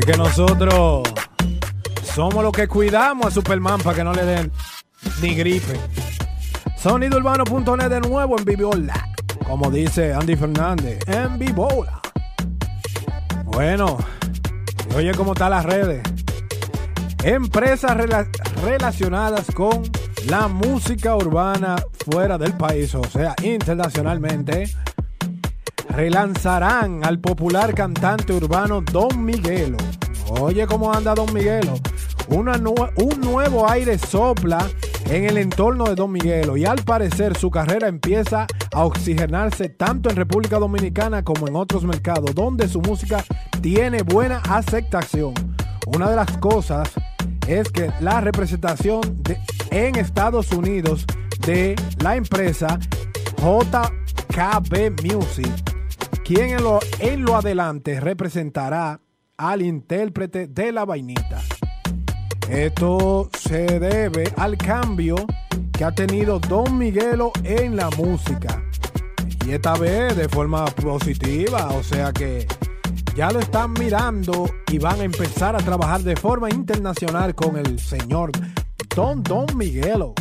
que nosotros somos los que cuidamos a Superman para que no le den ni gripe. Sonidourbano.net de nuevo en Vivola. Como dice Andy Fernández, en Vivola. Bueno, oye cómo están las redes. Empresas relacionadas con la música urbana fuera del país, o sea, internacionalmente, relanzarán al popular cantante urbano Don Miguelo. Oye cómo anda Don Miguelo. Un nuevo aire sopla en el entorno de Don Miguelo y al parecer su carrera empieza a oxigenarse tanto en República Dominicana como en otros mercados donde su música tiene buena aceptación. Una de las cosas es que la representación en Estados Unidos de la empresa JKB Music quien en lo, en lo adelante representará al intérprete de la vainita. Esto se debe al cambio que ha tenido Don Miguelo en la música. Y esta vez de forma positiva, o sea que ya lo están mirando y van a empezar a trabajar de forma internacional con el señor Don Don Miguelo.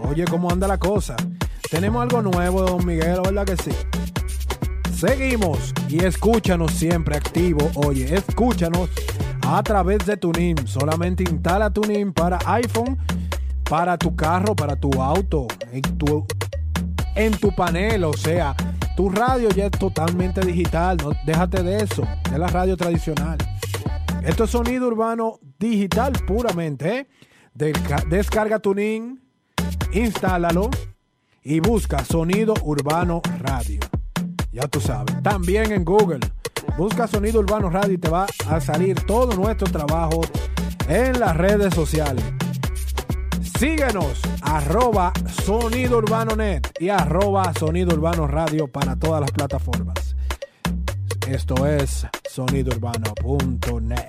Oye, ¿cómo anda la cosa? Tenemos algo nuevo Don Miguelo, ¿verdad que sí? Seguimos y escúchanos siempre activo. Oye, escúchanos a través de TuneIn. Solamente instala TuneIn para iPhone, para tu carro, para tu auto, en tu, en tu panel. O sea, tu radio ya es totalmente digital. No, déjate de eso, de la radio tradicional. Esto es sonido urbano digital puramente. ¿eh? descarga TuneIn, instálalo y busca sonido urbano radio. Ya tú sabes. También en Google. Busca Sonido Urbano Radio y te va a salir todo nuestro trabajo en las redes sociales. Síguenos, arroba Sonido Urbano Net y arroba Sonido Urbano Radio para todas las plataformas. Esto es sonidourbano.net.